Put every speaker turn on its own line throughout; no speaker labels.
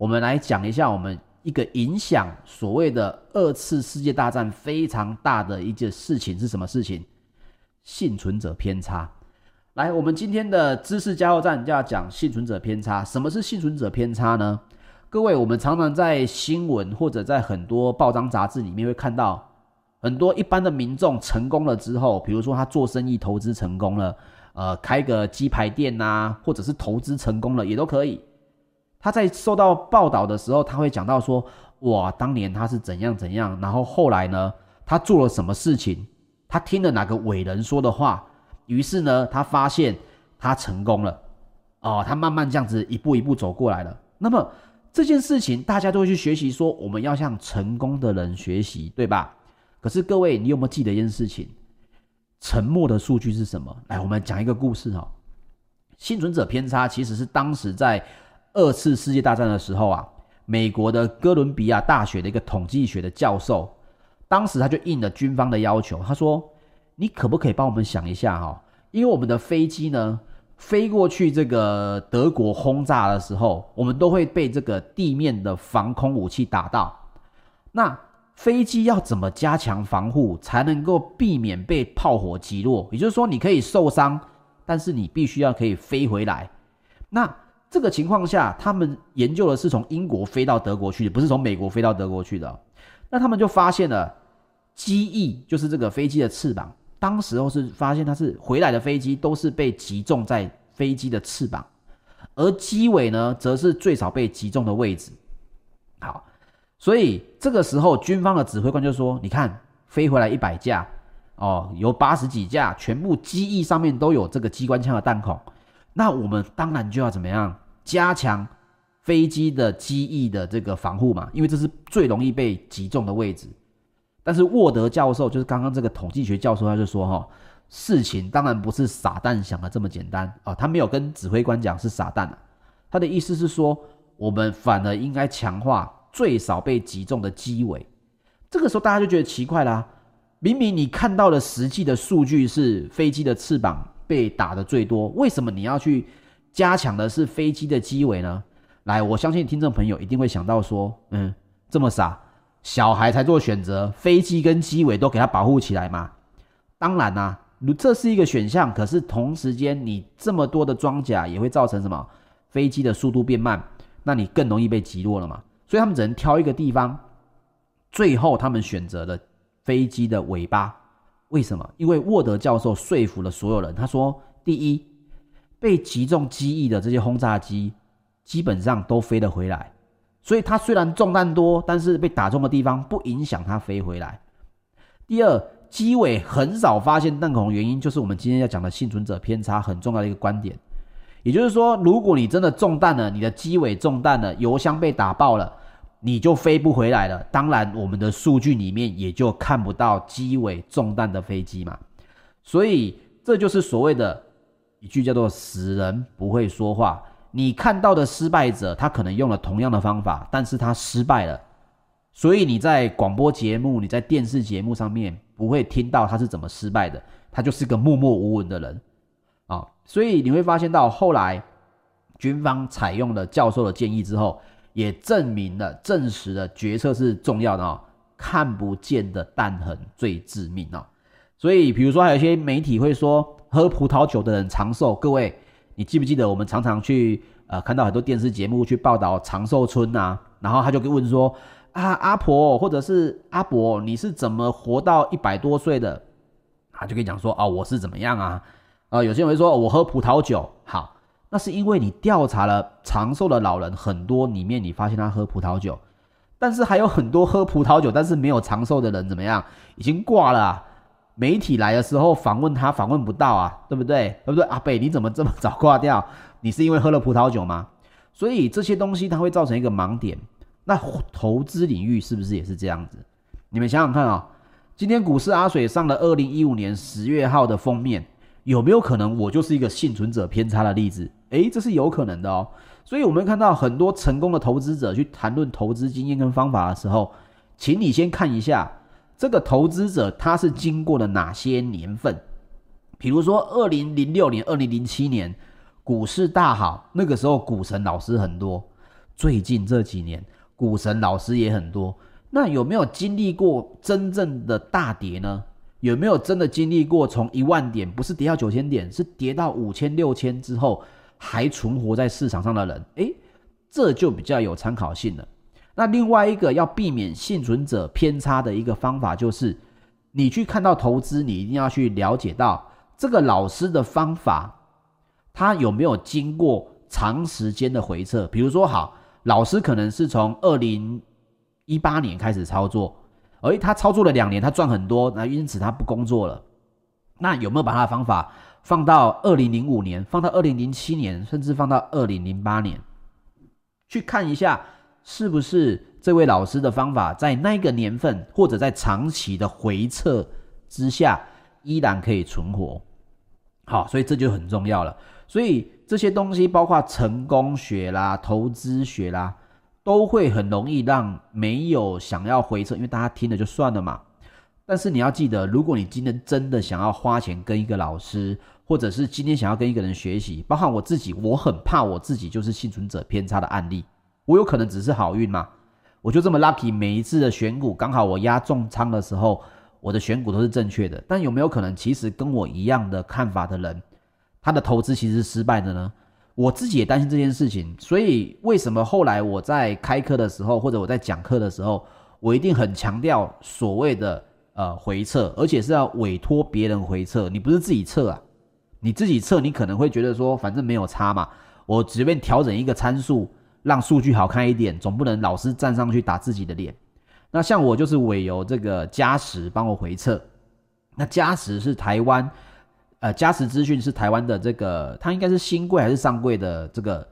我们来讲一下我们一个影响所谓的二次世界大战非常大的一件事情是什么事情？幸存者偏差。来，我们今天的知识加油站就要讲幸存者偏差。什么是幸存者偏差呢？各位，我们常常在新闻或者在很多报章杂志里面会看到很多一般的民众成功了之后，比如说他做生意投资成功了，呃，开个鸡排店呐、或者是投资成功了也都可以。他在受到报道的时候，他会讲到说，哇，当年他是怎样怎样，然后后来呢，他做了什么事情，他听了哪个伟人说的话。于是呢，他发现他成功了，哦，他慢慢这样子一步一步走过来了。那么这件事情大家都会去学习，说我们要向成功的人学习，对吧？可是各位，你有没有记得一件事情？沉默的数据是什么？来，我们讲一个故事哈。幸存者偏差其实是当时在二次世界大战的时候啊，美国的哥伦比亚大学的一个统计学的教授，当时他就应了军方的要求，他说。你可不可以帮我们想一下哈？因为我们的飞机呢，飞过去这个德国轰炸的时候，我们都会被这个地面的防空武器打到。那飞机要怎么加强防护，才能够避免被炮火击落？也就是说，你可以受伤，但是你必须要可以飞回来。那这个情况下，他们研究的是从英国飞到德国去的，不是从美国飞到德国去的。那他们就发现了机翼，就是这个飞机的翅膀。当时候是发现它是回来的飞机都是被击中在飞机的翅膀，而机尾呢，则是最少被击中的位置。好，所以这个时候军方的指挥官就说：“你看，飞回来一百架，哦，有八十几架，全部机翼上面都有这个机关枪的弹孔。那我们当然就要怎么样加强飞机的机翼的这个防护嘛，因为这是最容易被击中的位置。”但是沃德教授就是刚刚这个统计学教授，他就说哈，事情当然不是傻蛋想的这么简单啊，他没有跟指挥官讲是傻蛋，他的意思是说，我们反而应该强化最少被击中的机尾。这个时候大家就觉得奇怪啦，明明你看到的实际的数据是飞机的翅膀被打得最多，为什么你要去加强的是飞机的机尾呢？来，我相信听众朋友一定会想到说，嗯，这么傻。小孩才做选择，飞机跟机尾都给它保护起来嘛？当然啦、啊，这是一个选项。可是同时间，你这么多的装甲也会造成什么？飞机的速度变慢，那你更容易被击落了嘛？所以他们只能挑一个地方。最后，他们选择了飞机的尾巴。为什么？因为沃德教授说服了所有人。他说：第一，被击中机翼的这些轰炸机，基本上都飞得回来。所以它虽然中弹多，但是被打中的地方不影响它飞回来。第二，机尾很少发现弹孔原因，就是我们今天要讲的幸存者偏差很重要的一个观点。也就是说，如果你真的中弹了，你的机尾中弹了，油箱被打爆了，你就飞不回来了。当然，我们的数据里面也就看不到机尾中弹的飞机嘛。所以这就是所谓的一句叫做“死人不会说话”。你看到的失败者，他可能用了同样的方法，但是他失败了。所以你在广播节目、你在电视节目上面不会听到他是怎么失败的，他就是个默默无闻的人啊。所以你会发现到后来，军方采用了教授的建议之后，也证明了、证实了决策是重要的啊。看不见的弹痕最致命啊。所以，比如说还有一些媒体会说，喝葡萄酒的人长寿，各位。你记不记得我们常常去呃看到很多电视节目去报道长寿村呐，然后他就问说啊，阿婆或者是阿伯，你是怎么活到一百多岁的？他就可以讲说啊，我是怎么样啊？啊，有些人会说我喝葡萄酒，好，那是因为你调查了长寿的老人很多，里面你发现他喝葡萄酒，但是还有很多喝葡萄酒但是没有长寿的人怎么样？已经挂了。媒体来的时候访问他，访问不到啊，对不对？对不对？阿北，你怎么这么早挂掉？你是因为喝了葡萄酒吗？所以这些东西它会造成一个盲点。那投资领域是不是也是这样子？你们想想看啊、今天股市阿水上了二零一五年十月号的封面，有没有可能我就是一个幸存者偏差的例子？诶，这是有可能的哦。所以我们看到很多成功的投资者去谈论投资经验跟方法的时候，请你先看一下。这个投资者他是经过了哪些年份？比如说，二零零六年、二零零七年股市大好，那个时候股神老师很多，最近这几年股神老师也很多，那有没有经历过真正的大跌呢？有没有真的经历过从一万点不是跌到九千点，是跌到五千六千之后还存活在市场上的人？诶，这就比较有参考性了。那另外一个要避免幸存者偏差的一个方法，就是你去看到投资，你一定要去了解到这个老师的方法，他有没有经过长时间的回撤。比如说，好，老师可能是从二零一八年开始操作。而他操作了两年，他赚很多，那因此他不工作了。那有没有把他的方法放到二零零五年，放到二零零七年，甚至放到二零零八年，去看一下是不是这位老师的方法在那个年份或者在长期的回测之下依然可以存活？好，所以这就很重要了。所以这些东西包括成功学啦、投资学啦。都会很容易让没有想要回测，因为大家听了就算了嘛。但是你要记得，如果你今天真的想要花钱跟一个老师，或者是今天想要跟一个人学习，包括我自己，我很怕我自己就是幸存者偏差的案例。我有可能只是好运嘛，我就这么 lucky，每一次的选股刚好我压重仓的时候，我的选股都是正确的。但有没有可能，其实跟我一样的看法的人，他的投资其实是失败的呢？我自己也担心这件事情，所以为什么后来我在开课的时候，或者我在讲课的时候，我一定很强调所谓的呃回撤，而且是要委托别人回撤，你不是自己测啊？你自己测，你可能会觉得说，反正没有差嘛，我随便调整一个参数，让数据好看一点，总不能老是站上去打自己的脸。那像我就是委由这个嘉实帮我回测，那嘉实是台湾。呃，嘉实资讯是台湾的这个，它应该是新贵还是上柜的这个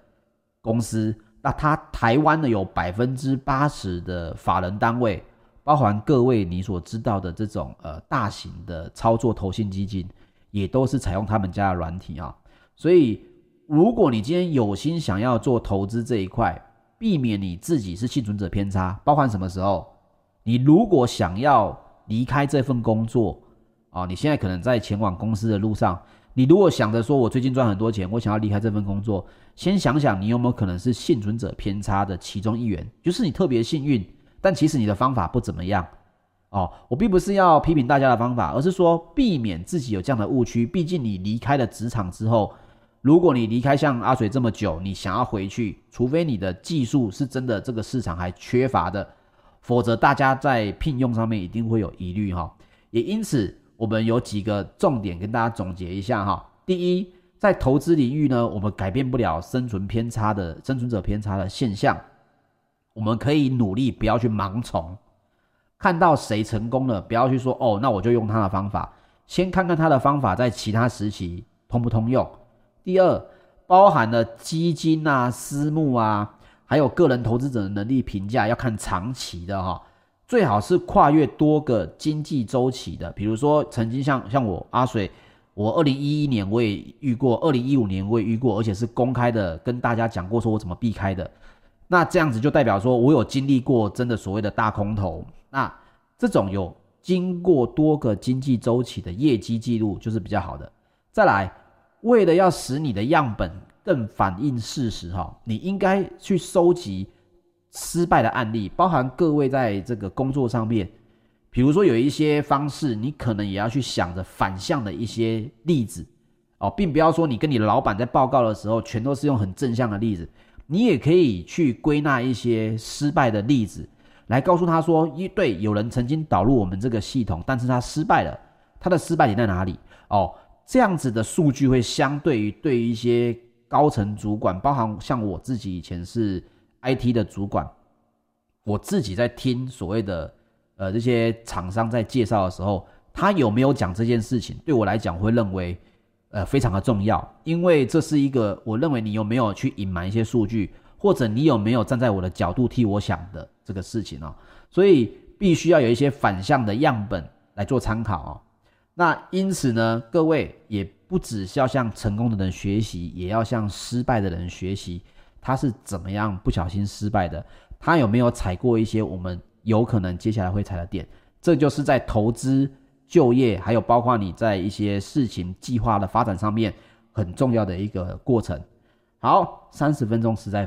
公司。那它台湾呢有百分之八十的法人单位，包含各位你所知道的这种呃大型的操作投信基金，也都是采用他们家的软体啊。所以，如果你今天有心想要做投资这一块，避免你自己是幸存者偏差，包含什么时候？你如果想要离开这份工作。啊，你现在可能在前往公司的路上，你如果想着说，我最近赚很多钱，我想要离开这份工作，先想想你有没有可能是幸存者偏差的其中一员，就是你特别幸运，但其实你的方法不怎么样。哦，我并不是要批评大家的方法，而是说避免自己有这样的误区。毕竟你离开了职场之后，如果你离开像阿水这么久，你想要回去，除非你的技术是真的这个市场还缺乏的，否则大家在聘用上面一定会有疑虑哈。也因此。我们有几个重点跟大家总结一下哈。第一，在投资领域呢，我们改变不了生存偏差的生存者偏差的现象，我们可以努力不要去盲从，看到谁成功了，不要去说哦，那我就用他的方法，先看看他的方法在其他时期通不通用。第二，包含了基金啊、私募啊，还有个人投资者的能力评价，要看长期的哈。最好是跨越多个经济周期的，比如说曾经像像我阿水，我二零一一年我也遇过，二零一五年我也遇过，而且是公开的跟大家讲过，说我怎么避开的。那这样子就代表说我有经历过真的所谓的大空头。那这种有经过多个经济周期的业绩记录就是比较好的。再来，为了要使你的样本更反映事实哈，你应该去收集。失败的案例，包含各位在这个工作上面，比如说有一些方式，你可能也要去想着反向的一些例子哦，并不要说你跟你老板在报告的时候，全都是用很正向的例子，你也可以去归纳一些失败的例子，来告诉他说，一对有人曾经导入我们这个系统，但是他失败了，他的失败点在哪里？哦，这样子的数据会相对于对于一些高层主管，包含像我自己以前是。IT 的主管，我自己在听所谓的呃这些厂商在介绍的时候，他有没有讲这件事情？对我来讲，会认为呃非常的重要，因为这是一个我认为你有没有去隐瞒一些数据，或者你有没有站在我的角度替我想的这个事情哦，所以必须要有一些反向的样本来做参考哦。那因此呢，各位也不只是要向成功的人学习，也要向失败的人学习。他是怎么样不小心失败的？他有没有踩过一些我们有可能接下来会踩的点？这就是在投资、就业，还有包括你在一些事情计划的发展上面很重要的一个过程。好，三十分钟实在非。